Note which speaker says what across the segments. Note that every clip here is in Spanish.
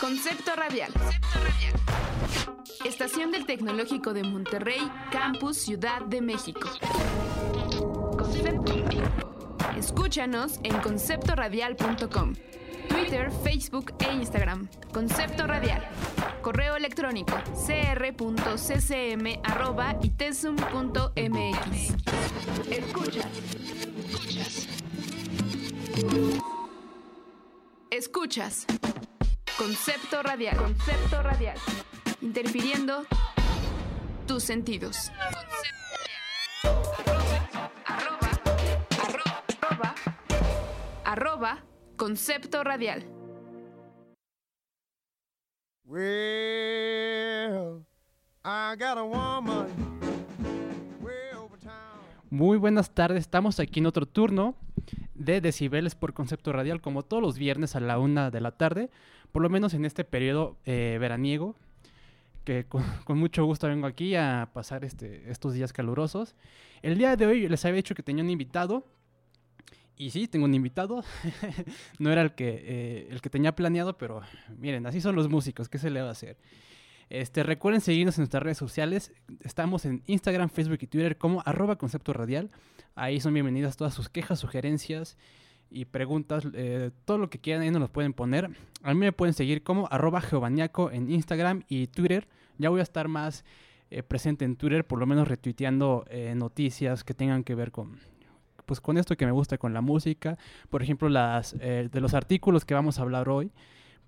Speaker 1: Concepto radial. Estación del Tecnológico de Monterrey, Campus Ciudad de México. Escúchanos en conceptoradial.com. Twitter, Facebook e Instagram. Concepto Radial. Correo electrónico cr.ccm.itesum.mx. Escuchas. Escuchas. Concepto Radial. Concepto Radial. Interfiriendo tus sentidos. Arroba, arroba, arroba, arroba, concepto radial.
Speaker 2: Well, I got a woman way over town.
Speaker 3: Muy buenas tardes, estamos aquí en otro turno de decibeles por concepto radial, como todos los viernes a la una de la tarde, por lo menos en este periodo eh, veraniego, que con, mucho gusto vengo aquí a pasar este, estos días calurosos. El día de hoy les había dicho que tenía un invitado, y sí, tengo un invitado, no era el que, eh, el que tenía planeado, pero miren, así son los músicos, ¿qué se le va a hacer? Este, recuerden seguirnos en nuestras redes sociales. Estamos en Instagram, Facebook y Twitter como arroba concepto radial. Ahí son bienvenidas todas sus quejas, sugerencias y preguntas. eh, todo lo que quieran ahí nos los pueden poner. A mí me pueden seguir como arroba geobaniaco en Instagram y Twitter. Ya voy a estar más eh, presente en Twitter, por lo menos retuiteando eh, noticias que tengan que ver con, pues, con esto que me gusta, con la música. Por ejemplo, las, eh, de los artículos que vamos a hablar hoy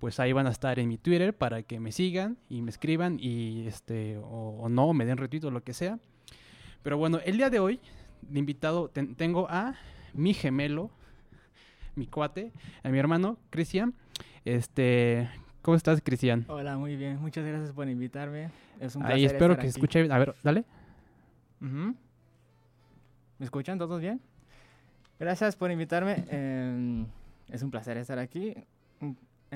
Speaker 3: pues ahí van a estar en mi Twitter para que me sigan y me escriban y este o, o no, me den retweet o lo que sea. Pero bueno, el día de hoy, de invitado, ten- tengo a mi gemelo, mi cuate, a mi hermano, Cristian. Este, ¿cómo estás, Cristian?
Speaker 4: Hola, muy bien. Muchas gracias por invitarme. Es un
Speaker 3: Ahí
Speaker 4: placer
Speaker 3: espero
Speaker 4: estar
Speaker 3: que se escuche bien. A ver, dale.
Speaker 4: ¿Me escuchan todos bien? Gracias por invitarme. em, es un placer estar aquí.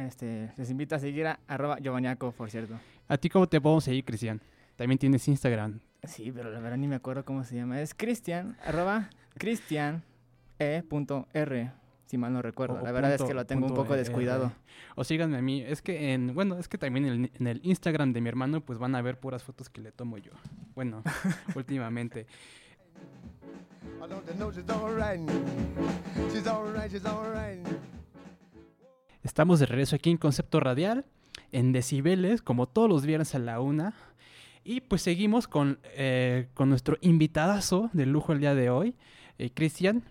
Speaker 4: Este, les invito a seguir a arroba Giovanniaco, por cierto.
Speaker 3: ¿A ti cómo te podemos seguir, Cristian? También tienes Instagram.
Speaker 4: Sí, pero la verdad ni me acuerdo cómo se llama. Es Cristian, arroba Cristian E. punto R, si mal no recuerdo.
Speaker 3: O-
Speaker 4: la verdad es que lo tengo un poco descuidado.
Speaker 3: O síganme a mí. Es que en, bueno, es que también en el, en el Instagram de mi hermano, pues van a ver puras fotos que le tomo yo. Bueno, últimamente.
Speaker 2: I don't know she's alright. She's alright, she's alright.
Speaker 3: Estamos de regreso aquí en Concepto Radial, en Decibeles, como todos los viernes a la una. Y pues seguimos con, eh, con nuestro invitadazo de lujo el día de hoy, eh, Cristian.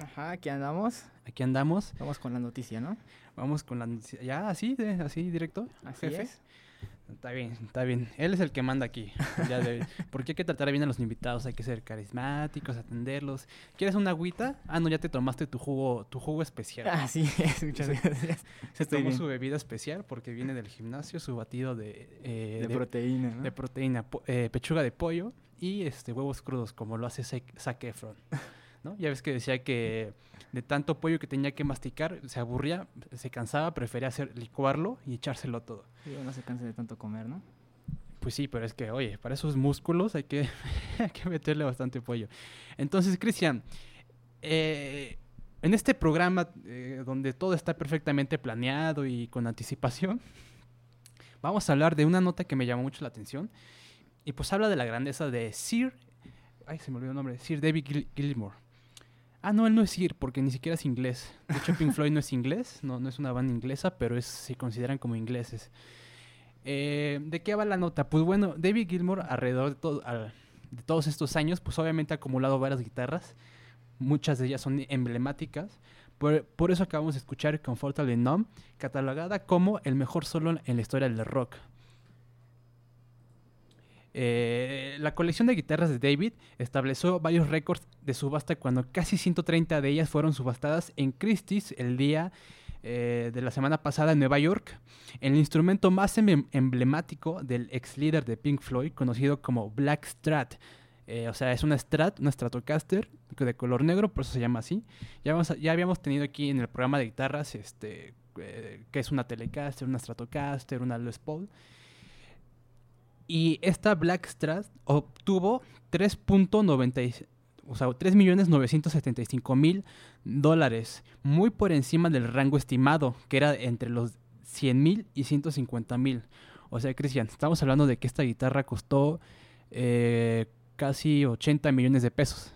Speaker 4: Ajá, aquí andamos.
Speaker 3: Aquí andamos.
Speaker 4: Vamos con la noticia, ¿no?
Speaker 3: Vamos con la noticia. Ya, así, de- así directo.
Speaker 4: Así
Speaker 3: jefe.
Speaker 4: es.
Speaker 3: Está bien, está bien. Él es el que manda aquí. de. Porque hay que tratar bien a los invitados, hay que ser carismáticos, atenderlos. ¿Quieres una agüita? Ah, no, ya te tomaste tu jugo, tu jugo especial.
Speaker 4: Así es, muchas
Speaker 3: Sí.
Speaker 4: gracias.
Speaker 3: Se tomó
Speaker 4: bien.
Speaker 3: su bebida especial porque viene del gimnasio, su batido de, eh,
Speaker 4: De
Speaker 3: de-
Speaker 4: proteína, ¿no?
Speaker 3: de proteína, po- eh, pechuga de pollo y este huevos crudos, como lo hace Zac Efron. ¿No? Ya ves que decía que de tanto pollo que tenía que masticar, se aburría, se cansaba, prefería hacer, licuarlo y echárselo todo.
Speaker 4: Sí, uno se cansa de tanto comer, ¿no?
Speaker 3: Pues sí, pero es que, oye, para esos músculos hay que, hay que meterle bastante pollo. Entonces, Cristian, eh, en este programa eh, donde todo está perfectamente planeado y con anticipación, vamos a hablar de una nota que me llamó mucho la atención. Y pues habla de la grandeza de Sir. Ay, se me olvidó el nombre. Sir David Gil- Gilmour. Ah, no, él no es Sir, porque ni siquiera es inglés. De hecho, Pink Floyd no es inglés, no, no es una banda inglesa, pero es, se consideran como ingleses. Eh, ¿De qué va la nota? Pues bueno, David Gilmour alrededor de, todos estos años, pues obviamente ha acumulado varias guitarras. Muchas de ellas son emblemáticas. Por, eso acabamos de escuchar Comfortably Numb, catalogada como el mejor solo en la historia del rock. Eh, la colección de guitarras de David estableció varios récords de subasta cuando casi 130 de ellas fueron subastadas en Christie's el día eh, de la semana pasada en Nueva York. El instrumento más em- emblemático del ex líder de Pink Floyd, conocido como Black Strat. Eh, o sea, es una Strat, una Stratocaster de color negro, por eso se llama así. Ya, habíamos tenido aquí en el programa de guitarras, este, que es una Telecaster, una Stratocaster, una Les Paul. Y esta Black Strat obtuvo 3.90, o sea, 3.975.000 dólares, muy por encima del rango estimado, que era entre los 100.000 y 150.000. O sea, Cristian, estamos hablando de que esta guitarra costó eh, casi 80 millones de pesos.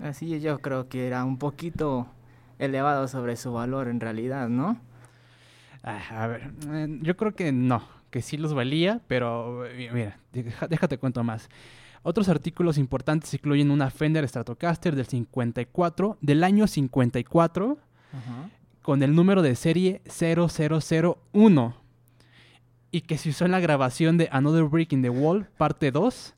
Speaker 4: Así yo creo que era un poquito elevado sobre su valor en realidad, ¿no?
Speaker 3: Ah, a ver, eh, yo creo que no, que sí los valía, pero eh, mira, déjate cuento más. Otros artículos importantes incluyen una Fender Stratocaster del 54, del año 54,
Speaker 4: Ajá.
Speaker 3: con el número de serie 0001 y que se usó en la grabación de Another Brick in the Wall, parte 2,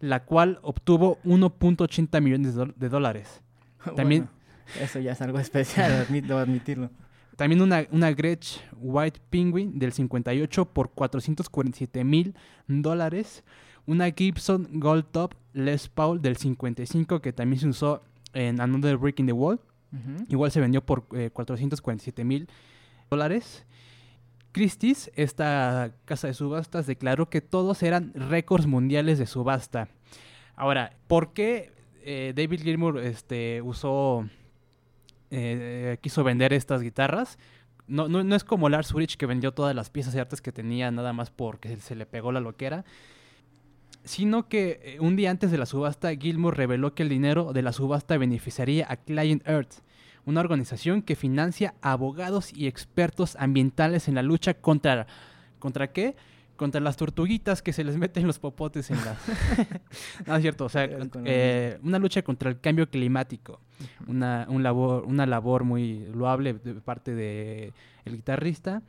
Speaker 3: la cual obtuvo 1.80 millones de, dólares. También-
Speaker 4: Bueno, eso ya es algo especial, admit- debo admitirlo.
Speaker 3: También una, una Gretsch White Penguin del 58 por 447 mil dólares. Una Gibson Gold Top Les Paul del 55 que también se usó en Another Brick in the Wall. Igual se vendió por eh, 447 mil dólares. Christie's, esta casa de subastas, declaró que todos eran récords mundiales de subasta. Ahora, ¿por qué eh, David Gilmour este, usó, eh, quiso vender estas guitarras? No, no, no es como Lars Ulrich que vendió todas las piezas y artes que tenía nada más porque se le pegó la loquera sino que eh, un día antes de la subasta, Gilmour reveló que el dinero de la subasta beneficiaría a Client Earth, una organización que financia abogados y expertos ambientales en la lucha contra... ¿Contra qué? Contra las tortuguitas que se les meten los popotes en la... no, es cierto, o sea, eh, una lucha contra el cambio climático. Una, un labor, una labor muy loable de parte del el guitarrista.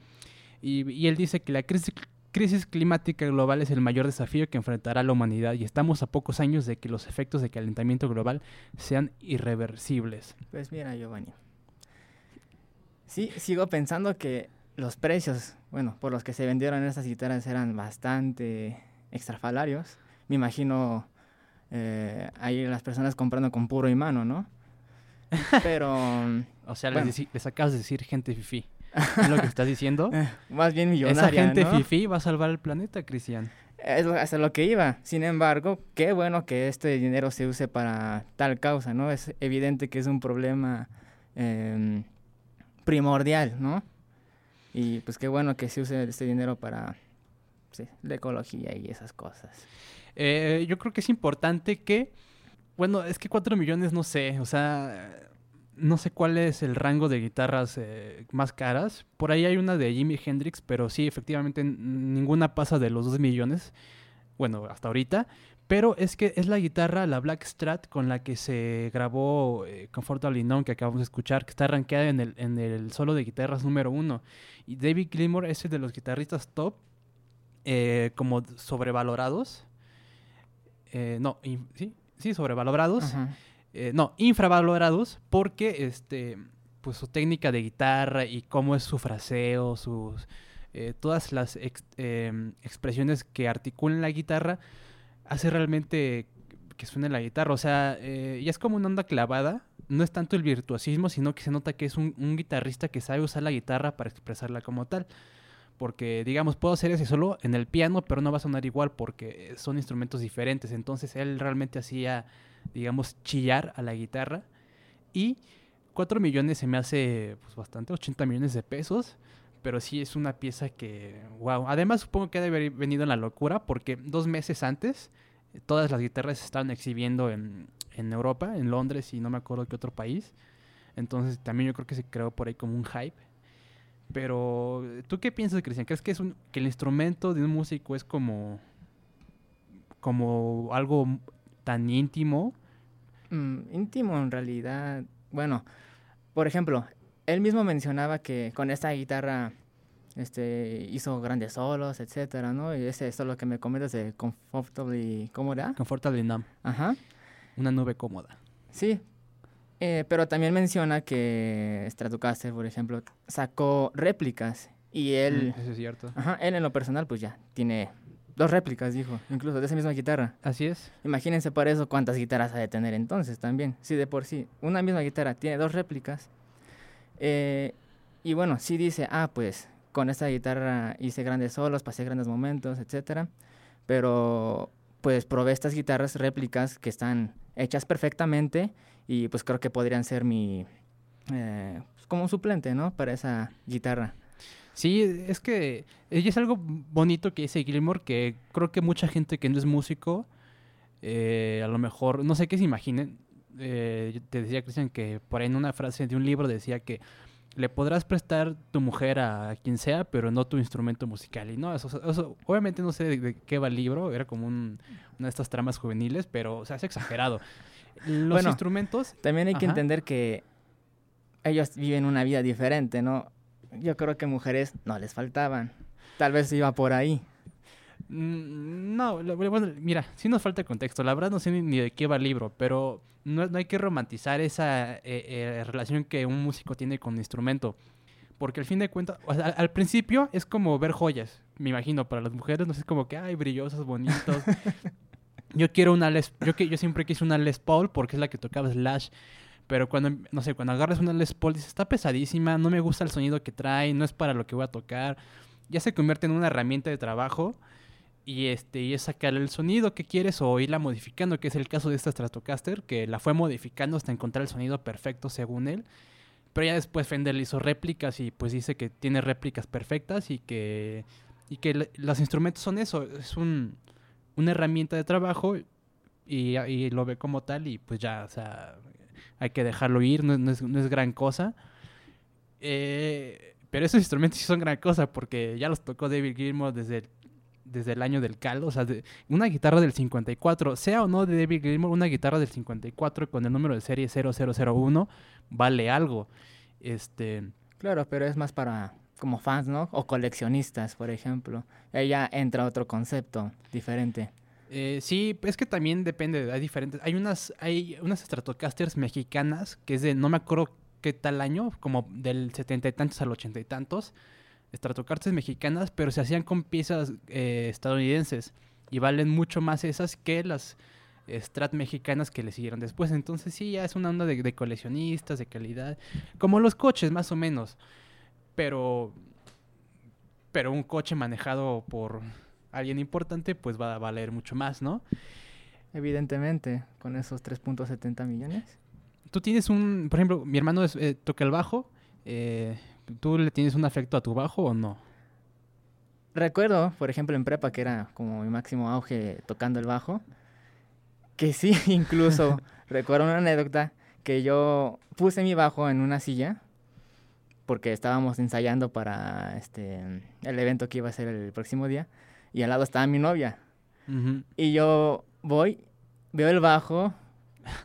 Speaker 3: Y, y él dice que la crisis, crisis climática global es el mayor desafío que enfrentará la humanidad y estamos a pocos años de que los efectos de calentamiento global sean irreversibles.
Speaker 4: Pues mira, Giovanni. Sí, sigo pensando que los precios, bueno, por los que se vendieron estas guitarras eran bastante extrafalarios. Me imagino eh, ahí las personas comprando con puro y mano, ¿no? Pero
Speaker 3: O sea,
Speaker 4: Bueno.
Speaker 3: les, acabas de decir gente fifi. ¿Es lo que estás diciendo?
Speaker 4: eh, más bien
Speaker 3: Esa
Speaker 4: millonaria,
Speaker 3: gente
Speaker 4: ¿no?
Speaker 3: fifi va a salvar el planeta, Cristian.
Speaker 4: Es hasta lo que iba. Sin embargo, qué bueno que este dinero se use para tal causa, ¿no? Es evidente que es un problema em, primordial, ¿no? Y pues qué bueno que se use este dinero para la ecología y esas cosas.
Speaker 3: Eh, yo creo que es importante que, bueno, es que 4 millones no sé, o sea, no sé cuál es el rango de guitarras eh, más caras. Por ahí hay una de Jimi Hendrix, pero sí, efectivamente ninguna pasa de los 2 millones, bueno, hasta ahorita. Pero es que es la guitarra, la Black Strat, con la que se grabó eh, Comfortably Numb, que acabamos de escuchar, que está rankeada en el, en el solo de guitarras número uno. Y David Gilmour es el de los guitarristas top, eh, como sobrevalorados. Eh, no, sí, sí, sobrevalorados. Eh, no, infravalorados porque este, pues su técnica de guitarra y cómo es su fraseo, sus todas las ex- em, expresiones que articulan la guitarra hace realmente que suene la guitarra. O sea, eh, y es como una onda clavada. No es tanto el virtuosismo, sino que se nota que es un, un guitarrista que sabe usar la guitarra para expresarla como tal. Porque, digamos, puedo hacer ese solo en el piano, pero no va a sonar igual porque son instrumentos diferentes. Entonces él realmente hacía, digamos, chillar a la guitarra. Y 4 millones se me hace pues, bastante, 80 millones de pesos. Pero sí es una pieza que, wow. Además supongo que ha de haber venido en la locura porque dos meses antes eh, todas las guitarras se estaban exhibiendo en, en Europa, en Londres y no me acuerdo qué otro país. Entonces también yo creo que se creó por ahí como un hype. Pero, ¿tú qué piensas, Cristian? ¿Crees que, es un, que el instrumento de un músico es como, como algo tan íntimo?
Speaker 4: Mm, íntimo en realidad. Bueno, por ejemplo, él mismo mencionaba que con esta guitarra este, hizo grandes solos, etcétera, ¿no? Y ese solo que me comentas de Comfortably, ¿cómo era?
Speaker 3: Comfortably Numb.
Speaker 4: Ajá.
Speaker 3: Una nube cómoda.
Speaker 4: Sí. Eh, pero también menciona que Stratocaster, por ejemplo, sacó réplicas y él,
Speaker 3: Mm, Eso es cierto.
Speaker 4: ajá, él en lo personal, pues ya tiene dos réplicas, dijo, incluso de esa misma guitarra.
Speaker 3: Así es.
Speaker 4: Imagínense para eso cuántas guitarras ha de tener entonces también. Sí, de por sí, una misma guitarra tiene dos réplicas. Eh, y bueno, sí dice, ah, pues con esta guitarra hice grandes solos, pasé grandes momentos, etcétera. Pero pues probé estas guitarras réplicas que están hechas perfectamente y pues creo que podrían ser mi eh, pues, como un suplente, ¿no? Para esa guitarra.
Speaker 3: Sí, es que es algo bonito que dice Gilmore que creo que mucha gente que no es músico, eh, a lo mejor, no sé qué se imaginen. Eh, te decía, Cristian, que por ahí en una frase de un libro decía que le podrás prestar tu mujer a quien sea, pero no tu instrumento musical. Y no, eso, eso- obviamente no sé de, de qué va el libro, era como un- una de estas tramas juveniles, pero o sea, es exagerado. Los
Speaker 4: Bueno,
Speaker 3: instrumentos,
Speaker 4: También hay que entender que ellos viven una vida diferente, ¿no? Yo creo que mujeres no les faltaban. Tal vez iba por ahí.
Speaker 3: Mm, No, bueno, mira, sí nos falta contexto. La verdad no sé ni, de qué va el libro, pero no, no hay que romantizar esa eh, eh, relación que un músico tiene con un instrumento. Porque al fin de cuentas, o sea, al, principio es como ver joyas, me imagino, para las mujeres, no sé, es como que, ay, brillosos, bonitos. yo quiero una Les, yo, yo siempre quise una Les Paul porque es la que tocaba Slash. Pero cuando, no sé, cuando agarras una Les Paul, dices, está pesadísima, no me gusta el sonido que trae, no es para lo que voy a tocar. Ya se convierte en una herramienta de trabajo y este y es sacarle el sonido que quieres o irla modificando, que es el caso de esta Stratocaster, que la fue modificando hasta encontrar el sonido perfecto según él. Pero ya después Fender le hizo réplicas y pues dice que tiene réplicas perfectas y que y que los instrumentos son eso, es un una herramienta de trabajo y, y lo ve como tal y pues ya, o sea, hay que dejarlo ir, no, no es, no es gran cosa. Eh, pero esos instrumentos sí son gran cosa porque ya los tocó David Gilmour desde el, desde el año del caldo. O sea, de- una guitarra del 54, sea o no de David Gilmour, una guitarra del 54 con el número de serie 0001 vale algo. Este,
Speaker 4: Claro, pero es más para como fans, ¿no? O coleccionistas, por ejemplo. Ella entra otro concepto diferente.
Speaker 3: Eh, sí, es que también depende, hay diferentes. Hay unas, hay unas Stratocasters mexicanas que es de, no me acuerdo qué tal año, como del setenta y tantos al ochenta y tantos. Stratocasters mexicanas, pero se hacían con piezas eh, estadounidenses y valen mucho más esas que las Strat mexicanas que le siguieron después. Entonces sí, ya es una onda de, de coleccionistas, de calidad, como los coches más o menos. Pero, pero un coche manejado por alguien importante, pues va a valer mucho más, ¿no?
Speaker 4: Evidentemente, con esos 3.70 millones.
Speaker 3: Tú tienes un, por ejemplo, mi hermano es- eh, toca el bajo. eh, ¿Tú le tienes un afecto a tu bajo o no?
Speaker 4: Recuerdo, por ejemplo, en prepa, que era como mi máximo auge tocando el bajo, que sí, incluso recuerdo una anécdota que yo puse mi bajo en una silla porque estábamos ensayando para este el evento que iba a ser el próximo día y al lado estaba mi novia y yo voy, veo el bajo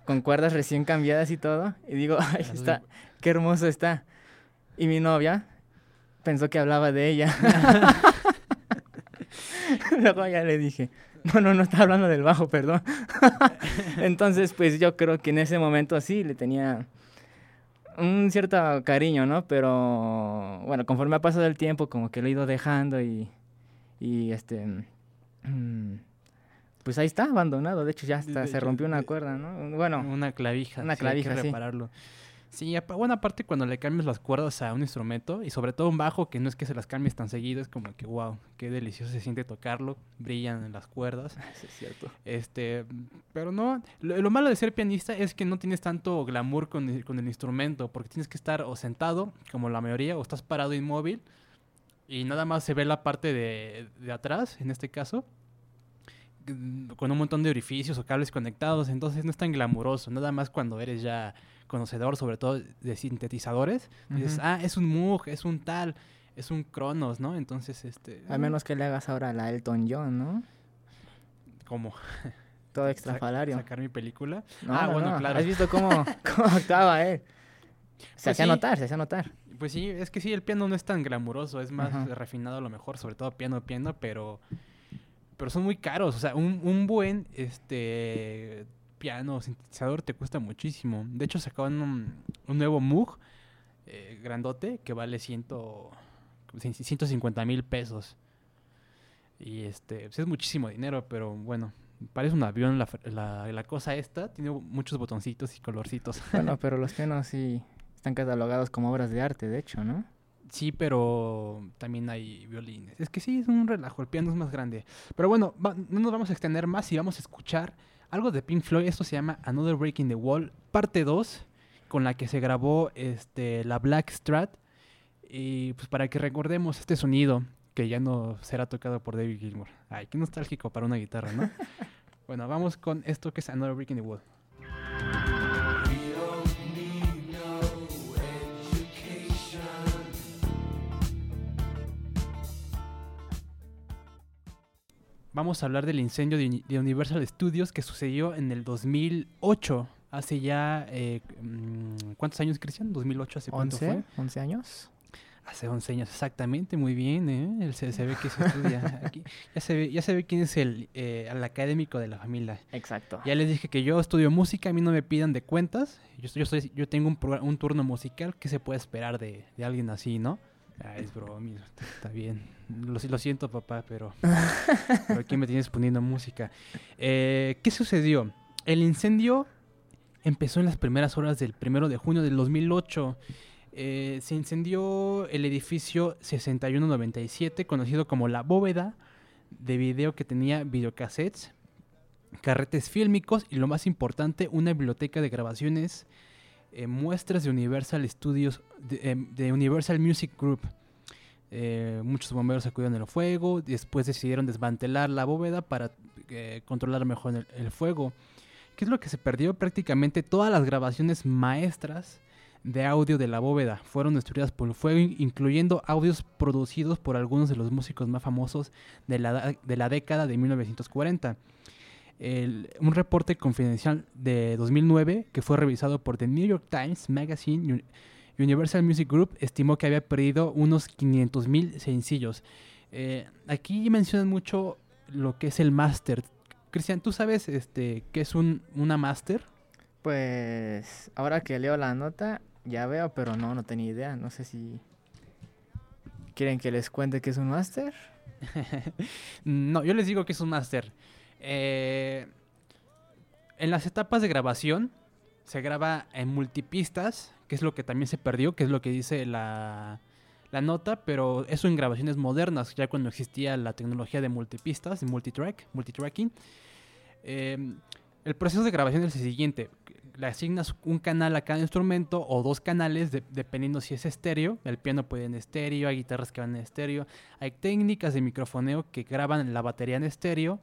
Speaker 4: con cuerdas recién cambiadas y todo y digo, ay, está, qué hermoso está. Y mi novia pensó que hablaba de ella. Luego ya le dije, no, no, no está hablando del bajo, perdón. Entonces, pues yo creo que en ese momento sí le tenía un cierto cariño, ¿no? Pero bueno, conforme ha pasado el tiempo, como que lo he ido dejando y, y este, mm, pues ahí está, abandonado. De hecho, ya hasta se rompió una cuerda, ¿no? Bueno,
Speaker 3: Una clavija.
Speaker 4: una
Speaker 3: sí, hay que
Speaker 4: clavija, sí.
Speaker 3: Sí, bueno, aparte cuando le cambias las cuerdas a un instrumento, y sobre todo un bajo, que no es que se las cambies tan seguido, es como que, wow, qué delicioso se siente tocarlo, brillan en las cuerdas.
Speaker 4: eso es cierto.
Speaker 3: Este, pero no, lo, lo malo de ser pianista es que no tienes tanto glamour con el, con el instrumento, porque tienes que estar o sentado, como la mayoría, o estás parado inmóvil, y nada más se ve la parte de, de atrás, en este caso, con un montón de orificios o cables conectados, entonces no es tan glamuroso, nada más cuando eres ya conocedor, sobre todo de sintetizadores, dices, ah, es un Moog, es un tal, es un Cronos, ¿no? Entonces, este...
Speaker 4: Al menos que le hagas ahora la Elton John, ¿no?
Speaker 3: Como
Speaker 4: Todo
Speaker 3: sa-
Speaker 4: extrafalario.
Speaker 3: sacar mi película.
Speaker 4: No,
Speaker 3: ah,
Speaker 4: no,
Speaker 3: bueno,
Speaker 4: no.
Speaker 3: claro.
Speaker 4: ¿Has visto cómo, cómo actuaba él? Se hacía
Speaker 3: sí.
Speaker 4: notar, se hacía notar.
Speaker 3: Pues sí, es que sí, el piano no es tan glamuroso, es más
Speaker 4: Ajá.
Speaker 3: refinado a lo mejor, sobre todo piano, piano, pero, pero son muy caros. O sea, un, un buen este piano, sintetizador te cuesta muchísimo. De hecho, sacaban un, un nuevo Moog eh, grandote que vale ciento, 150 mil pesos. Y este, pues es muchísimo dinero, pero bueno, parece un avión la, la, la cosa esta. Tiene muchos botoncitos y colorcitos.
Speaker 4: Bueno, pero los pianos sí están catalogados como obras de arte, de hecho, ¿no?
Speaker 3: Sí, pero también hay violines. Es que sí, es un relajo, el piano es más grande. Pero bueno, va- no nos vamos a extender más y vamos a escuchar algo de Pink Floyd. Esto se llama Another Breaking the Wall, parte 2, con la que se grabó este, la Black Strat. Y pues para que recordemos este sonido que ya no será tocado por David Gilmour. Ay, qué nostálgico para una guitarra, ¿no? bueno, vamos con esto que es Another Breaking the Wall. Vamos a hablar del incendio de, Uni- de Universal Studios que sucedió en el 2008. Hace ya... eh, mm, ¿Cuántos años, Cristian? ¿2008 hace cuánto fue?
Speaker 4: ¿11? ¿11 años?
Speaker 3: Hace 11 años, exactamente, muy bien, ¿eh? Se, se ve que se estudia. Aquí, ya, se ve, ya se ve quién es el, eh, el académico de la familia.
Speaker 4: Exacto.
Speaker 3: Ya les dije que yo estudio música, a mí no me pidan de cuentas. Yo, soy- yo tengo un, un turno musical. ¿Qué se puede esperar de, de alguien así, no? Ah, es broma, está, bien. Lo siento, papá, pero, pero aquí me tienes poniendo música. Eh, ¿Qué sucedió? El incendio empezó en las primeras horas del primero de junio del 2008. Eh, se incendió el edificio 6197, conocido como la bóveda de video que tenía videocassettes, carretes fílmicos y lo más importante, una biblioteca de grabaciones, eh, muestras de Universal Studios, de, em, Universal Music Group. Eh, muchos bomberos acudieron al fuego, después decidieron desmantelar la bóveda para eh, controlar mejor el, el fuego. ¿Qué es lo que se perdió? Prácticamente todas las grabaciones maestras de audio de la bóveda fueron destruidas por el fuego, in- incluyendo audios producidos por algunos de los músicos más famosos de la, de la década de 1940. El- un reporte confidencial de 2009 que fue revisado por The New York Times Magazine Uni- Universal Music Group estimó que había perdido unos 500 mil sencillos. Eh, aquí mencionan mucho lo que es el máster. Cristian, ¿tú sabes este, qué es un, una máster?
Speaker 4: Pues ahora que leo la nota, ya veo, pero no, no tenía idea. No sé si quieren que les cuente qué es un máster.
Speaker 3: no, yo les digo que es un máster. Eh, en las etapas de grabación se graba en multipistas, que es lo que también se perdió, que es lo que dice la, la nota, pero eso en grabaciones modernas, ya cuando existía la tecnología de multipistas, multitrack, multitracking. Eh, el proceso de grabación es el siguiente. Le asignas un canal a cada instrumento o dos canales, de- dependiendo si es estéreo. El piano puede en estéreo, hay guitarras que van en estéreo. Hay técnicas de microfoneo que graban la batería en estéreo.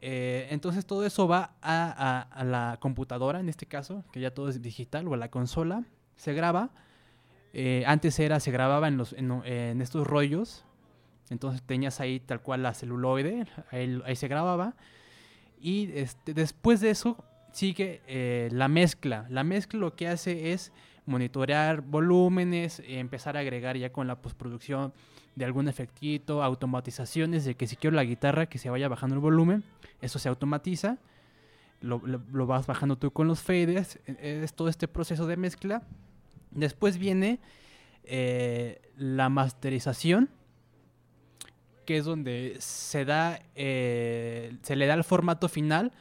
Speaker 3: Eh, entonces todo eso va a, la computadora, en este caso, que ya todo es digital, o a la consola. Se graba. Eh, antes era, se grababa en, los, estos rollos. Entonces tenías ahí tal cual la celuloide, ahí, se grababa. Y este, después de eso sigue eh, la mezcla. La mezcla lo que hace es monitorear volúmenes, empezar a agregar ya con la postproducción de algún efectito, automatizaciones de que si quiero la guitarra que se vaya bajando el volumen, eso se automatiza. Lo, vas bajando tú con los faders, e- es todo este proceso de mezcla. Después viene eh, la masterización, que es donde se da, eh, se le da el formato final,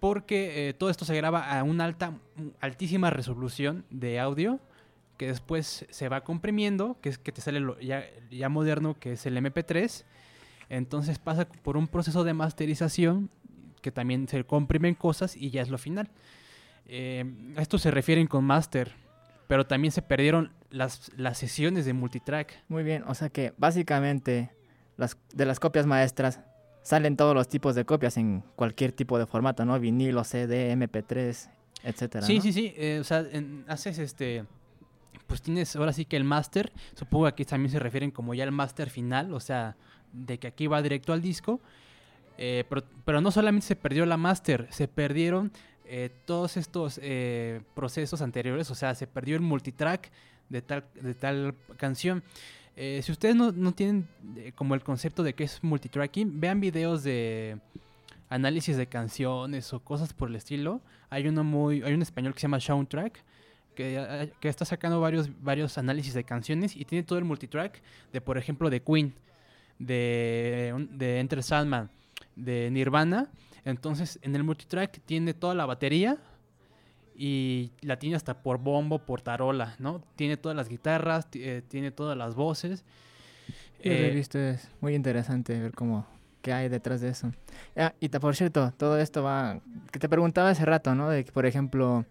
Speaker 3: porque eh, todo esto se graba a una alta, altísima resolución de audio, que después se va comprimiendo, que es que te sale ya, ya moderno, que es el MP3. Entonces pasa por un proceso de masterización, que también se comprimen cosas y ya es lo final. Eh, a esto se refieren con master, pero también se perdieron las, las sesiones de multitrack.
Speaker 4: Muy bien, o sea que básicamente las, de las copias maestras salen todos los tipos de copias en cualquier tipo de formato, ¿no? Vinilo, CD, MP3, etcétera.
Speaker 3: Sí,
Speaker 4: ¿no?
Speaker 3: sí, sí. eh, o sea, en- haces este. Pues tienes ahora sí que el máster. Supongo que aquí también se refieren como ya el máster final. O sea, de que aquí va directo al disco. eh, pero, pero no solamente se perdió la máster, se perdieron eh, todos estos eh, procesos anteriores, o sea, se perdió el multitrack de tal, de tal canción. Si ustedes no, no tienen como el concepto de qué es multitracking, vean videos de análisis de canciones o cosas por el estilo. Hay uno muy, hay un español que se llama Soundtrack que, que está sacando varios, varios análisis de canciones y tiene todo el multitrack de, por ejemplo, de Queen, de, de Enter Sandman, de Nirvana. Entonces, en el multitrack tiene toda la batería y la tiene hasta por bombo, por tarola, ¿no? Tiene todas las guitarras, eh, tiene todas las voces. Eh,
Speaker 4: visto, es muy interesante ver cómo, qué hay detrás de eso. Ah, y por cierto, todo esto va, que te preguntaba hace rato, ¿no? De que, por ejemplo,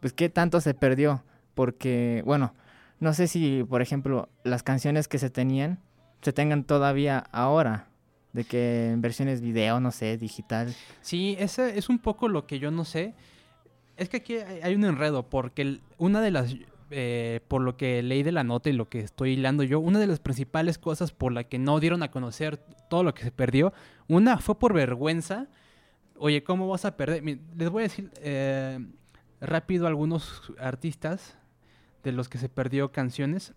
Speaker 4: pues qué tanto se perdió, porque, bueno, no sé si, por ejemplo, las canciones que se tenían, se tengan todavía ahora, de que en versiones video, no sé, digital.
Speaker 3: Sí, ese es un poco lo que yo no sé. Es que aquí hay un enredo, porque una de las, eh, por lo que leí de la nota y lo que estoy hilando yo, una de las principales cosas por la que no dieron a conocer todo lo que se perdió, una fue por vergüenza. Oye, ¿cómo vas a perder? Les voy a decir eh, rápido algunos artistas de los que se perdió canciones.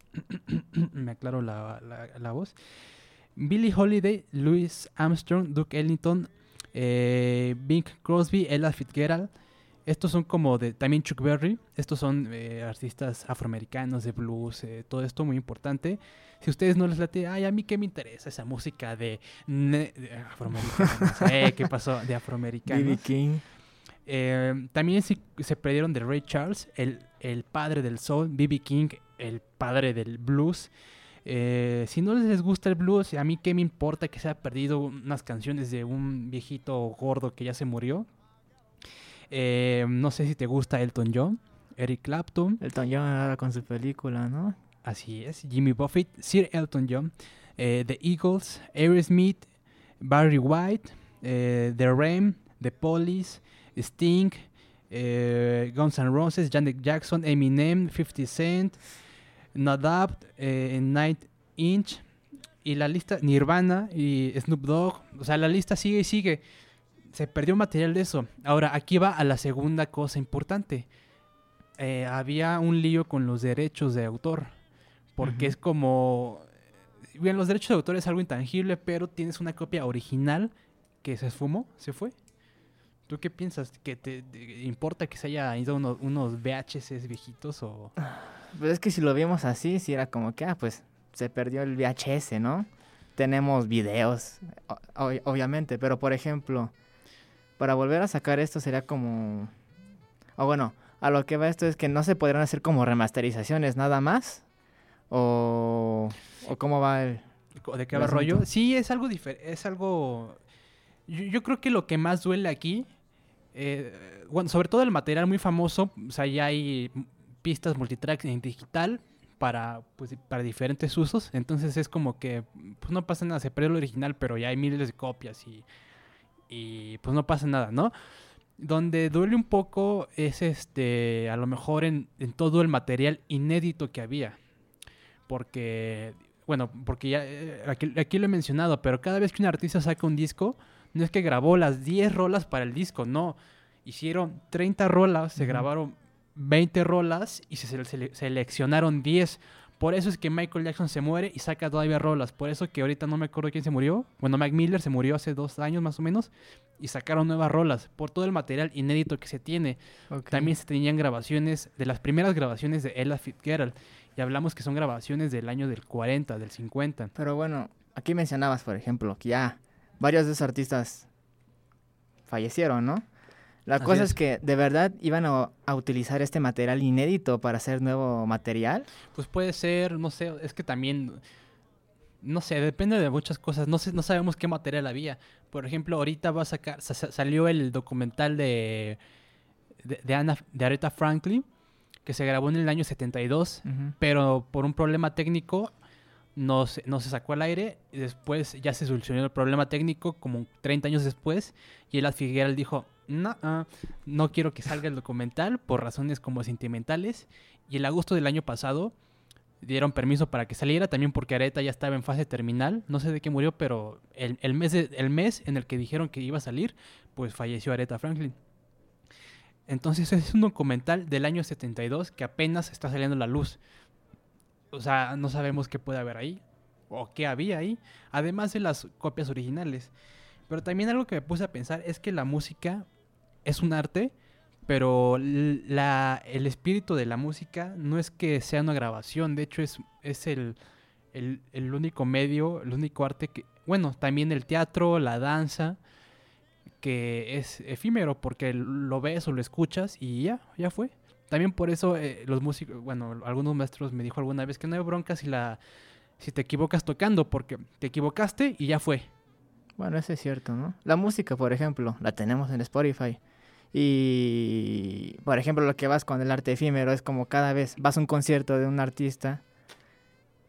Speaker 3: Me aclaro la, la- la voz. Billie Holiday, Louis Armstrong, Duke Ellington, eh, Bing Crosby, Ella Fitzgerald. Estos son como de también Chuck Berry. Estos son eh, artistas afroamericanos de blues, eh, todo esto muy importante. Si a ustedes no les late, ay, a mí qué me interesa esa música de, de afroamericanos. eh, ¿Qué pasó? De afroamericanos.
Speaker 4: King.
Speaker 3: Eh, también se, se perdieron de Ray Charles, el, el padre del soul, B.B. King, el padre del blues. Eh, si no les gusta el blues, a mí qué me importa que se haya perdido unas canciones de un viejito gordo que ya se murió. Eh, no sé si te gusta Elton John, Eric Clapton,
Speaker 4: Elton John ahora con su película, ¿no?
Speaker 3: así es, Jimmy Buffett, Sir Elton John, eh, The Eagles, Aerosmith, Barry White, eh, The Ram, The Police, Sting, eh, Guns N' Roses, Janet Jackson, Eminem, 50 Cent, Nadab, eh, Night Inch y la lista Nirvana y Snoop Dogg, o sea, la lista sigue y sigue. Se perdió material de eso. Ahora, aquí va a la segunda cosa importante. Eh, había un lío con los derechos de autor. Porque es como... Bien, los derechos de autor es algo intangible, pero tienes una copia original que se esfumó, se fue. ¿Tú qué piensas? ¿Que te, te importa que se haya ido unos, unos VHS viejitos o...?
Speaker 4: Pues es que si lo vimos así, sí era como que, ah, pues se perdió el VHS, ¿no? Tenemos videos, o- obviamente, pero por ejemplo, para volver a sacar esto sería como... O bueno, a lo que va esto es que no se podrán hacer como remasterizaciones nada más. O, o cómo va el...
Speaker 3: ¿De qué va el rollo? Sí, es algo diferente. Es algo. Yo, yo creo que lo que más duele aquí. Eh, bueno, sobre todo el material muy famoso. O sea, ya hay pistas multitrack en digital para, pues, para diferentes usos. Entonces es como que. Pues no pasa nada. Se perdió el original, pero ya hay miles de copias y. Y pues no pasa nada, ¿no? Donde duele un poco es este. A lo mejor en, en todo el material inédito que había. Porque bueno, porque ya eh, aquí, aquí lo he mencionado, pero cada vez que un artista saca un disco, no es que grabó las 10 rolas para el disco, no. Hicieron 30 rolas, se grabaron 20 rolas y se sele- sele- seleccionaron 10. Por eso es que Michael Jackson se muere y saca todavía rolas. Por eso que ahorita no me acuerdo quién se murió. Bueno, Mac Miller se murió hace dos años más o menos y sacaron nuevas rolas por todo el material inédito que se tiene. También se tenían grabaciones, de las primeras grabaciones de Ella Fitzgerald. Y hablamos que son grabaciones del año del 40, del 50.
Speaker 4: Pero bueno, aquí mencionabas, por ejemplo, que ya varios de esos artistas fallecieron, ¿no? La
Speaker 3: Así
Speaker 4: cosa
Speaker 3: es.
Speaker 4: es que de verdad iban a, a utilizar este material inédito para hacer nuevo material.
Speaker 3: Pues puede ser, no sé, es que también, no sé, depende de muchas cosas. No sé, no sabemos qué material había. Por ejemplo, ahorita va a sacar, sa- sa- salió el documental de, de, de Ana, de Aretha Franklin, que se grabó en el año 72, pero por un problema técnico no se, no se sacó al aire. Y después ya se solucionó el problema técnico como 30 años después. Y Ella Fitzgerald dijo, no, ah, no quiero que salga el documental por razones como sentimentales. Y el agosto del año pasado dieron permiso para que saliera, también porque Areta ya estaba en fase terminal. No sé de qué murió, pero el, el mes, el mes en el que dijeron que iba a salir, pues falleció Aretha Franklin. Entonces es un documental del año 72 que apenas está saliendo a la luz. O sea, no sabemos qué puede haber ahí o qué había ahí, además de las copias originales. Pero también algo que me puse a pensar es que la música es un arte, pero la, el espíritu de la música no es que sea una grabación, de hecho es, es el, el, el único medio, el único arte que, bueno, también el teatro, la danza, que es efímero porque lo ves o lo escuchas y ya, ya fue. También por eso eh, los músicos, bueno, algunos maestros me dijo alguna vez que no hay bronca si la si te equivocas tocando porque te equivocaste y ya fue.
Speaker 4: Bueno, eso es cierto, ¿no? La música, por ejemplo, la tenemos en Spotify. Y, por ejemplo, lo que vas con el arte efímero es como cada vez vas a un concierto de un artista,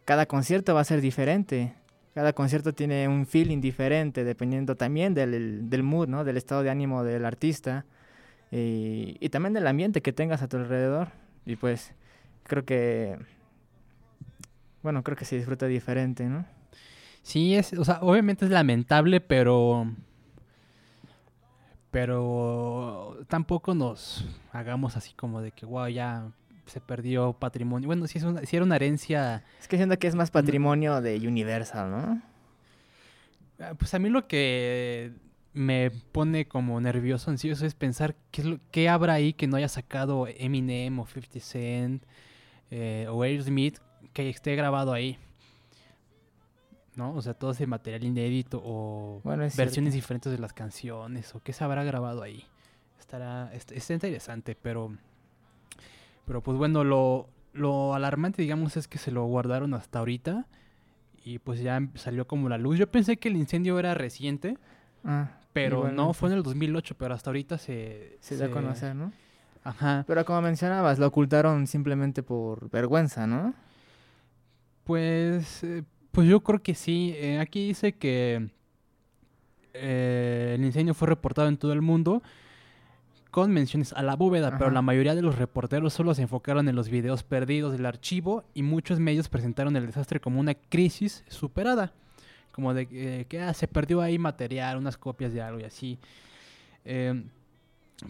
Speaker 4: cada concierto va a ser diferente. Cada concierto tiene un feeling diferente, dependiendo también del, del mood, ¿no? Del estado de ánimo del artista. Y, y también del ambiente que tengas a tu alrededor. Y pues, creo que... Bueno, creo que se disfruta diferente, ¿no?
Speaker 3: Sí, es, o sea, obviamente es lamentable, pero pero tampoco nos hagamos así como de que wow, ya se perdió patrimonio. Bueno, si es una, si era una herencia,
Speaker 4: Es que siento que es más patrimonio de Universal, ¿no?
Speaker 3: ah, pues a mí lo que me pone como nervioso, ansioso es pensar qué es lo qué habrá ahí que no haya sacado Eminem o 50 Cent eh, o Aerosmith que esté grabado ahí. ¿No? O sea, todo ese material inédito o
Speaker 4: Bueno,
Speaker 3: versiones diferentes de las canciones o qué se habrá grabado ahí. Estará, est- está interesante, pero, pero pues bueno, lo, lo alarmante, digamos, es que se lo guardaron hasta ahorita y pues ya salió como la luz. Yo pensé que el incendio era reciente,
Speaker 4: Ah,
Speaker 3: pero no, fue en el 2008, pero hasta ahorita se...
Speaker 4: Se da a conocer, ¿no?
Speaker 3: Ajá.
Speaker 4: Pero como mencionabas, lo ocultaron simplemente por vergüenza, ¿no?
Speaker 3: Pues, eh, pues yo creo que sí. Eh, aquí dice que eh, el incendio fue reportado en todo el mundo con menciones a la bóveda, pero la mayoría de los reporteros solo se enfocaron en los videos perdidos del archivo y muchos medios presentaron el desastre como una crisis superada, como de que ah, se perdió ahí material, unas copias de algo y así. Eh,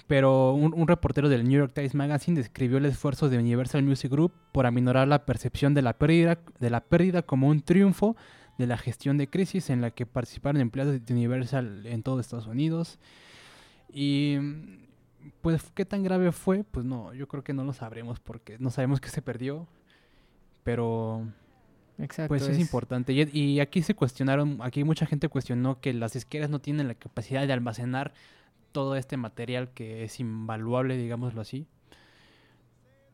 Speaker 3: pero un, un reportero del New York Times Magazine describió el esfuerzo de Universal Music Group por aminorar la percepción de la pérdida, de la pérdida como un triunfo de la gestión de crisis en la que participaron empleados de Universal en todo Estados Unidos. Y pues qué tan grave fue, pues no, yo creo que no lo sabremos porque no sabemos qué se perdió, pero
Speaker 4: Exacto.
Speaker 3: pues es, importante. Y, y aquí se cuestionaron, aquí mucha gente cuestionó que las disqueras no tienen la capacidad de almacenar todo este material que es invaluable, digámoslo así.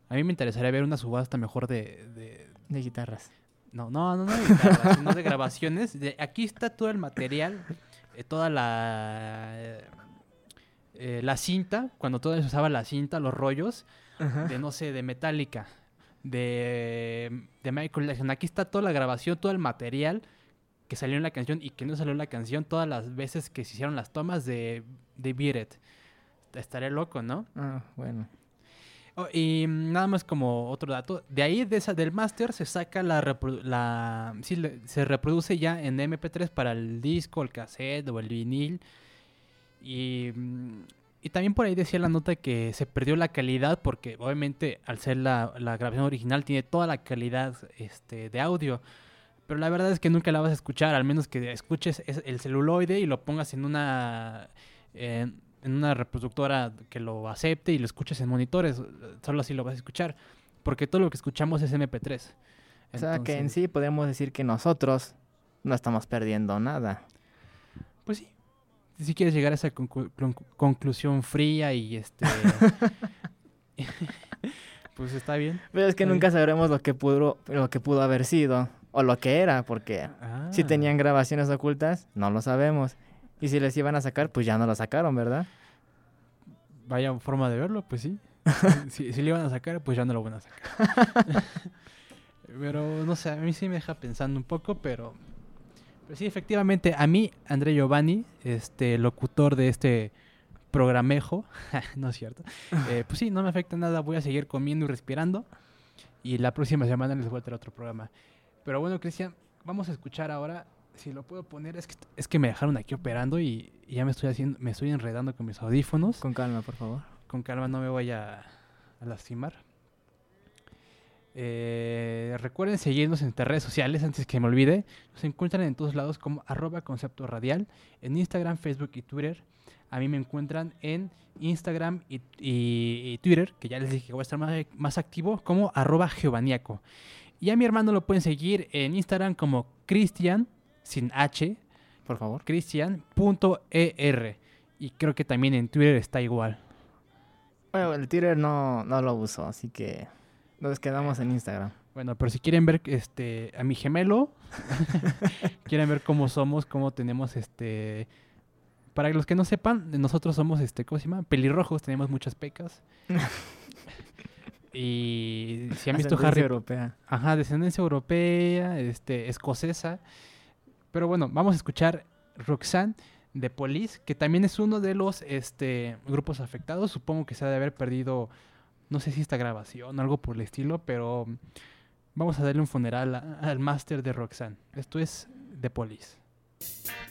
Speaker 3: A mí me interesaría ver una subasta mejor de... de-
Speaker 4: De guitarras.
Speaker 3: no, no, no, no de guitarras, sino de grabaciones. De- aquí está todo el material, eh, toda la... eh, eh, la cinta, cuando todavía se usaba la cinta, los rollos, de no sé, de Metallica, de, de Michael Jackson. Aquí está toda la grabación, todo el material que salió en la canción y que no salió en la canción, todas las veces que se hicieron las tomas de, de Beat It. Estaré loco, ¿no?
Speaker 4: Ah, bueno.
Speaker 3: Oh, y nada más como otro dato, de ahí de esa, del máster se saca la, la sí, se reproduce ya en MP3 para el disco, el cassette o el vinil. Y, mm, y también por ahí decía la nota que se perdió la calidad porque obviamente al ser la, la grabación original tiene toda la calidad este, de audio. Pero la verdad es que nunca la vas a escuchar, al menos que escuches es- el celuloide y lo pongas en una en, en una reproductora que lo acepte y lo escuches en monitores. Solo así lo vas a escuchar. Porque todo lo que escuchamos es MP3.
Speaker 4: O sea, que en
Speaker 3: Entonces,
Speaker 4: sí podemos decir que nosotros no estamos perdiendo nada.
Speaker 3: Pues sí. Si quieres llegar a esa conclu- conclu- conclusión fría y este. pues está bien.
Speaker 4: Pero es que nunca sabremos lo que pudo, lo que pudo haber sido o lo que era, porque si
Speaker 3: Ah.
Speaker 4: tenían grabaciones ocultas, no lo sabemos. Y si les iban a sacar, pues ya no lo sacaron, ¿verdad?
Speaker 3: Vaya forma de verlo, pues sí. si, si le iban a sacar, pues ya no lo van a sacar. pero no sé, a mí sí me deja pensando un poco, pero, pero sí, efectivamente, a mí, André Giovanni, este locutor de este programejo, no es cierto, eh, pues sí, no me afecta nada, voy a seguir comiendo y respirando. Y la próxima semana les voy a traer otro programa. Pero bueno, Cristian, vamos a escuchar ahora. Si lo puedo poner, es que, es que me dejaron aquí operando y, y ya me estoy haciendo, me estoy enredando con mis audífonos.
Speaker 4: Con calma, por favor.
Speaker 3: con calma, no me voy a, a lastimar. Eh, recuerden seguirnos en redes sociales antes que me olvide. Nos encuentran en todos lados como arroba concepto radial, en Instagram, Facebook y Twitter. A mí me encuentran en Instagram y, y- y Twitter, que ya les dije que voy a estar más, más activo, como arroba geovaniaco. Y a mi hermano lo pueden seguir en Instagram como Cristian, sin H,
Speaker 4: Por favor.
Speaker 3: cristian.er. Y creo que también en Twitter está igual.
Speaker 4: Bueno, el Twitter no, no lo uso, así que nos quedamos en Instagram.
Speaker 3: Bueno, pero si quieren ver este a mi gemelo, quieren ver cómo somos, cómo tenemos este para los que no sepan, nosotros somos este, ¿cómo se llama? Pelirrojos, tenemos muchas pecas. y si han visto Harry
Speaker 4: europea.
Speaker 3: Ajá, descendencia europea, este, escocesa. Pero bueno, vamos a escuchar Roxanne de Police, que también es uno de los este, grupos afectados. Supongo que se ha de haber perdido, no sé si esta grabación, algo por el estilo, pero vamos a darle un funeral al máster de Roxanne. Esto es de Police.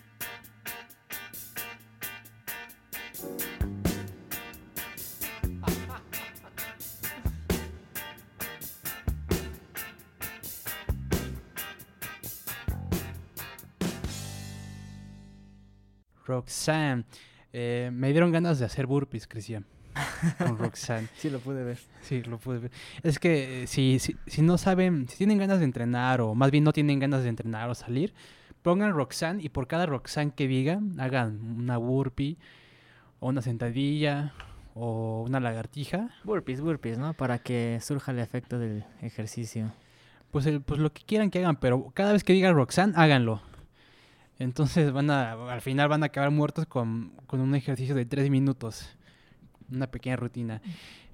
Speaker 3: Roxanne. Eh, me dieron ganas de hacer burpees, Cristian. Con Roxanne.
Speaker 4: Sí, lo pude ver.
Speaker 3: Sí, lo pude ver. Es que eh, si, si, si no saben, si tienen ganas de entrenar o más bien no tienen ganas de entrenar o salir, pongan Roxanne y por cada Roxanne que digan, hagan una burpee o una sentadilla o una lagartija.
Speaker 4: Burpees, burpees, ¿no? Para que surja el efecto del ejercicio.
Speaker 3: Pues, el- pues lo que quieran que hagan, pero cada vez que diga Roxanne, háganlo. Entonces van a, al final van a acabar muertos con, con un ejercicio de tres minutos. Una pequeña rutina.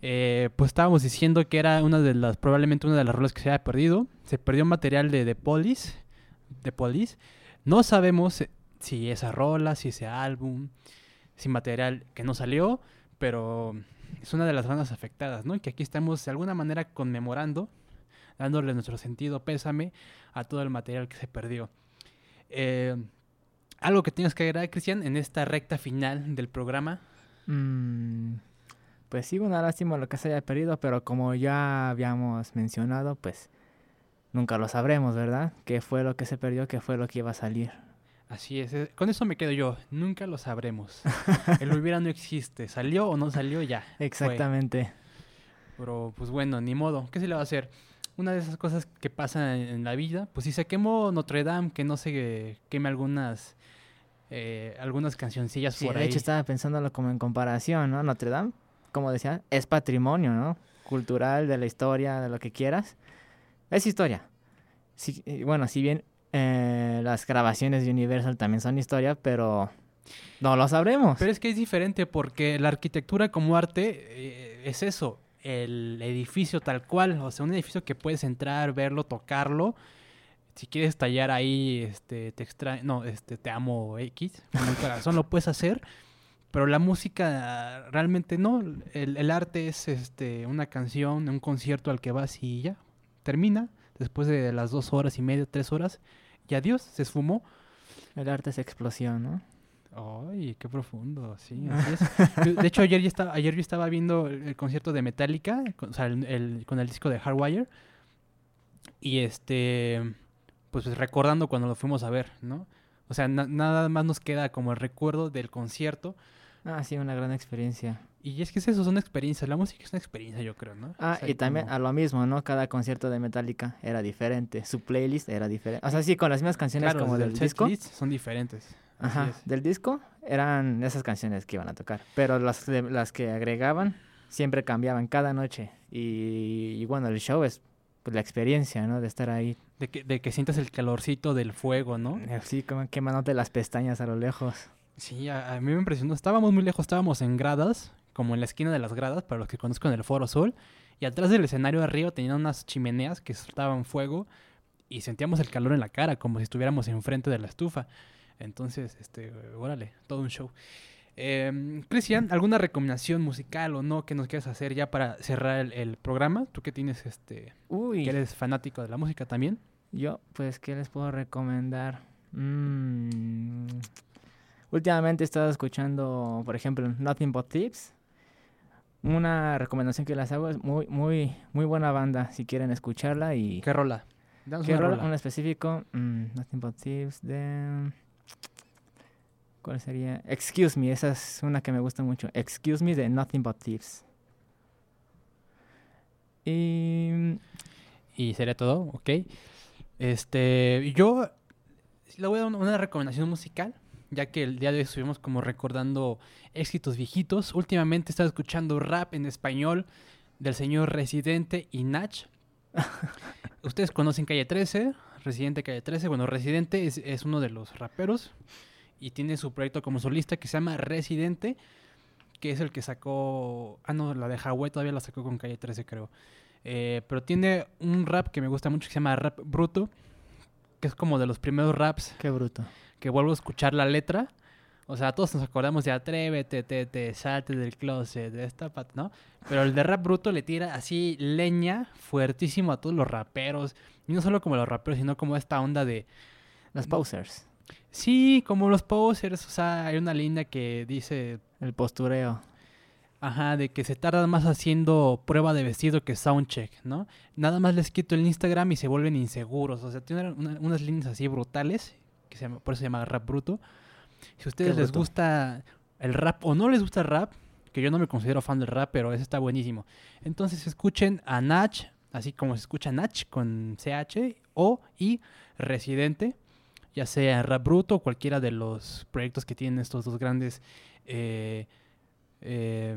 Speaker 3: Eh, pues estábamos diciendo que era una de las, probablemente una de las rolas que se había perdido. Se perdió material de The Police. De Police. No sabemos si esa rola, si ese álbum, si material que no salió, pero es una de las bandas afectadas, ¿no? Y que aquí estamos de alguna manera conmemorando dándole nuestro sentido pésame a todo el material que se perdió. Eh, algo que tienes que agregar, Cristian, en esta recta final del programa.
Speaker 4: Mm, pues sí, una lástima lo que se haya perdido, pero como ya habíamos mencionado, pues nunca lo sabremos, ¿verdad? ¿Qué fue lo que se perdió? ¿Qué fue lo que iba a salir?
Speaker 3: Así es, con eso me quedo yo. Nunca lo sabremos. El hubiera no existe. ¿Salió o no salió? Ya. fue.
Speaker 4: Exactamente.
Speaker 3: Pero pues bueno, ni modo. ¿Qué se le va a hacer? Una de esas cosas que pasan en, en la vida, pues si se quemó Notre Dame, que no se queme algunas eh, algunas cancioncillas
Speaker 4: Sí,
Speaker 3: por
Speaker 4: de
Speaker 3: ahí.
Speaker 4: hecho estaba pensándolo como en comparación, ¿no? Notre Dame, como decía, es patrimonio, ¿no? Cultural, de la historia, de lo que quieras. Es historia. Sí, bueno, si bien eh, las grabaciones de Universal también son historia, pero no lo sabremos.
Speaker 3: Pero es que es diferente porque la arquitectura como arte eh, es eso, el edificio tal cual, o sea, un edificio que puedes entrar, verlo, tocarlo. Si quieres tallar ahí, este, te extra... no, este, te amo X, con el corazón lo puedes hacer, pero la música realmente no. El, el arte es, este, una canción, un concierto al que vas y ya termina después de las dos horas y media, tres horas y adiós, se esfumó.
Speaker 4: El arte es explosión, ¿no?
Speaker 3: Ay, qué profundo, sí, así es. De hecho, ayer, ya estaba, ayer yo estaba viendo el, el concierto de Metallica, con, o sea, el, el- con el disco de Hardwire, y este, pues recordando cuando lo fuimos a ver, ¿no? O sea, na- nada más nos queda como el recuerdo del concierto,
Speaker 4: Ah, sí, una gran experiencia.
Speaker 3: y es que es eso, son experiencias, la música es una experiencia, yo creo, ¿no?
Speaker 4: Ah,
Speaker 3: O sea,
Speaker 4: y también
Speaker 3: como-
Speaker 4: a lo mismo, ¿no? Cada concierto de Metallica era diferente, su playlist era diferente. O sea, sí, con las mismas canciones
Speaker 3: claro,
Speaker 4: como
Speaker 3: del
Speaker 4: disco.
Speaker 3: son diferentes. así
Speaker 4: Ajá,
Speaker 3: es.
Speaker 4: del disco eran esas canciones que iban a tocar, pero las, de- las que agregaban siempre cambiaban cada noche. Y, y bueno, el show es pues, la experiencia, ¿no? De estar ahí,
Speaker 3: De que, de que sientas el calorcito del fuego, ¿no?
Speaker 4: así como quemándote las pestañas a lo lejos.
Speaker 3: Sí, a, a mí me impresionó. Estábamos muy lejos, estábamos en gradas, como en la esquina de las gradas, para los que conozcan el Foro Sol. Y atrás del escenario arriba tenían unas chimeneas que soltaban fuego y sentíamos el calor en la cara, como si estuviéramos enfrente de la estufa. Entonces, este, órale, todo un show. Eh, Cristian, ¿alguna recomendación musical o no que nos quieras hacer ya para cerrar el, el programa? Tú que tienes, este,
Speaker 4: Uy,
Speaker 3: que eres fanático de la música también.
Speaker 4: yo, pues, ¿qué les puedo recomendar? Mm, Últimamente he estado escuchando, por ejemplo, Nothing But Thieves. Una recomendación que les hago es muy, muy, muy buena banda. Si quieren escucharla y.
Speaker 3: ¿Qué rola? Danos
Speaker 4: ¿Qué
Speaker 3: una
Speaker 4: rola?
Speaker 3: rola.
Speaker 4: Un específico. mm, Nothing but Thieves de. ¿Cuál sería? Excuse Me. Esa es una que me gusta mucho. Excuse Me de Nothing but Thieves. Y.
Speaker 3: Y sería todo, ok. Este, yo le voy a dar una- recomendación musical, ya que el día de hoy estuvimos como recordando éxitos viejitos. Últimamente he estado escuchando rap en español del señor Residente y Nach. Ustedes conocen Calle 13, Residente Calle 13. Bueno, Residente es, es uno de los raperos y tiene su proyecto como solista que se llama Residente, que es el que sacó... Ah, no, la de Hawái todavía la sacó con Calle 13, creo. Eh, pero tiene un rap que me gusta mucho que se llama Rap Bruto, que es como de los primeros raps
Speaker 4: Qué bruto.
Speaker 3: que vuelvo a escuchar la letra. O sea, todos nos acordamos de Atrévete, te, te, salte del closet, de esta pat- ¿no? Pero el de Rap Bruto le tira así leña fuertísimo a todos los raperos. Y no solo como los raperos, sino como esta onda de...
Speaker 4: Las posers.
Speaker 3: Sí, como los posers. O sea, hay una línea que dice...
Speaker 4: El postureo.
Speaker 3: Ajá, de que se tardan más haciendo prueba de vestido que soundcheck, ¿no? Nada más les quito el Instagram y se vuelven inseguros. O sea, tienen una- unas líneas así brutales, que se por eso se llama rap bruto. Si a ustedes les gusta el rap o no les gusta el rap, que yo no me considero fan del rap, pero ese está buenísimo. Entonces escuchen a Nach, así como se escucha Nach con CH o y Residente, ya sea rap bruto o cualquiera de los proyectos que tienen estos dos grandes eh, eh,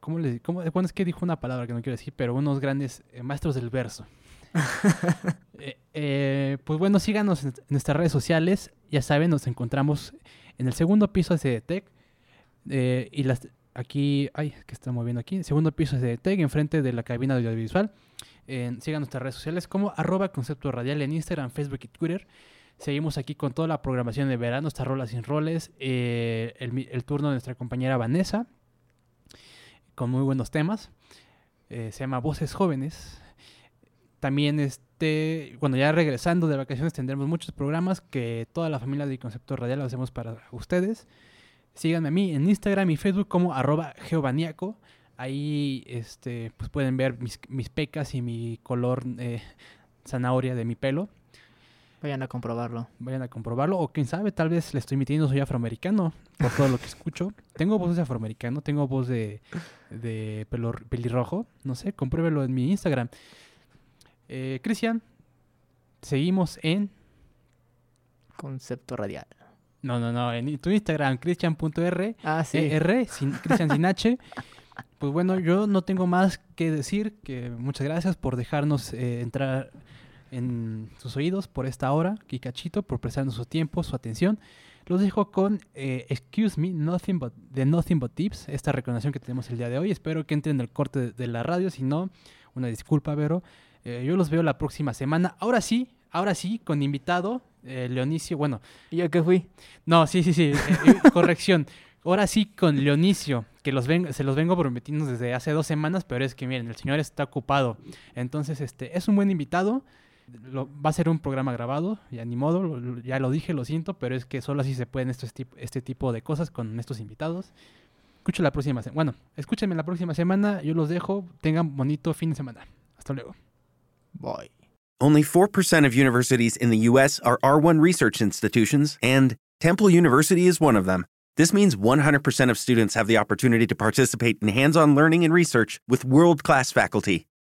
Speaker 3: ¿cómo le, cómo- bueno, es que dijo una palabra que no quiero decir, pero unos grandes eh, maestros del verso. Eh, eh, pues bueno, síganos en, nuestras redes sociales. Ya saben, nos encontramos en el segundo piso de CDTEC. eh, y las, aquí, ay, que está moviendo aquí. Segundo piso de CDTEC, enfrente de la cabina de audiovisual. Eh, sigan nuestras redes sociales como arroba concepto radial en Instagram, Facebook y Twitter. Seguimos aquí con toda la programación de verano, estas rolas sin roles, eh, el, turno de nuestra compañera Vanessa, con muy buenos temas. Eh, se llama Voces Jóvenes. También, este, bueno, ya regresando de vacaciones tendremos muchos programas que toda la familia de Concepto Radial lo hacemos para ustedes. Síganme a mí en Instagram y Facebook como arroba geobaniaco. Ahí este, pues pueden ver mis, mis pecas y mi color eh, zanahoria de mi pelo.
Speaker 4: Vayan a comprobarlo.
Speaker 3: Vayan a comprobarlo. O quién sabe, tal vez le estoy mintiendo, soy afroamericano por todo lo que escucho. Tengo voz de afroamericano, tengo voz de, de pelo, pelirrojo. No sé, compruébelo en mi Instagram. Eh, Cristian, seguimos en...
Speaker 4: Concepto radial.
Speaker 3: No, no, no, en tu Instagram, cristian.r.
Speaker 4: Ah, sí.
Speaker 3: R, sin, Cristian sin H. Pues bueno, yo no tengo más que decir que muchas gracias por dejarnos eh, entrar en sus oídos por esta hora, Kikachito, por prestarnos su tiempo, su atención. Los dejo con eh, Excuse Me, Nothing But, de Nothing But Tips, esta recomendación que tenemos el día de hoy. Espero que entren en el corte de, de la radio, si no, una disculpa, Vero. Eh, yo los veo la próxima semana. Ahora sí, ahora sí, con invitado, eh, Leonicio, bueno,
Speaker 4: ¿Y yo qué fui?
Speaker 3: no, sí, sí, sí. eh, eh, corrección. Ahora sí con Leonicio, que los ven- se los vengo prometiendo desde hace dos semanas, pero es que miren, el señor está ocupado. Entonces, este, es un buen invitado. Lo- va a ser un programa grabado, ya ni modo, lo- ya lo dije, lo siento, pero es que solo así se pueden estos este tipo de cosas con estos invitados. Escucho la próxima semana. Bueno, escúchenme la próxima semana, yo los dejo. Tengan bonito fin de semana. Hasta luego.
Speaker 4: Voy.
Speaker 5: Only 4% of universities in the U.S. are R1 research institutions, and Temple University is one of them. This means 100% of students have the opportunity to participate in hands on learning and research with world class faculty.